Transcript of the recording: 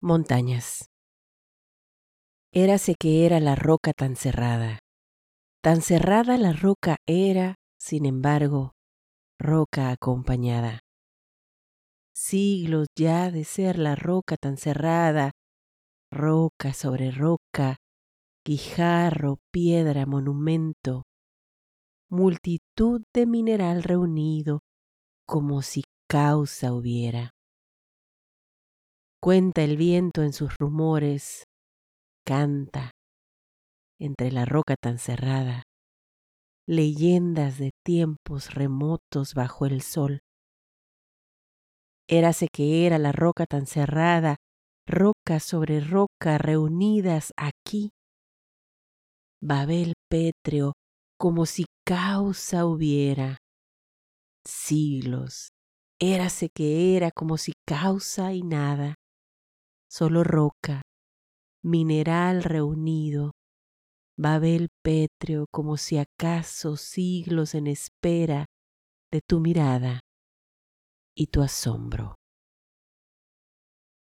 Montañas. Érase que era la roca tan cerrada. Tan cerrada la roca era, sin embargo, roca acompañada. Siglos ya de ser la roca tan cerrada, roca sobre roca, guijarro, piedra, monumento, multitud de mineral reunido como si causa hubiera. Cuenta el viento en sus rumores, canta entre la roca tan cerrada, leyendas de tiempos remotos bajo el sol. Érase que era la roca tan cerrada, roca sobre roca reunidas aquí. Babel pétreo, como si causa hubiera. Siglos, érase que era como si causa y nada solo roca, mineral reunido, Babel pétreo como si acaso siglos en espera de tu mirada y tu asombro.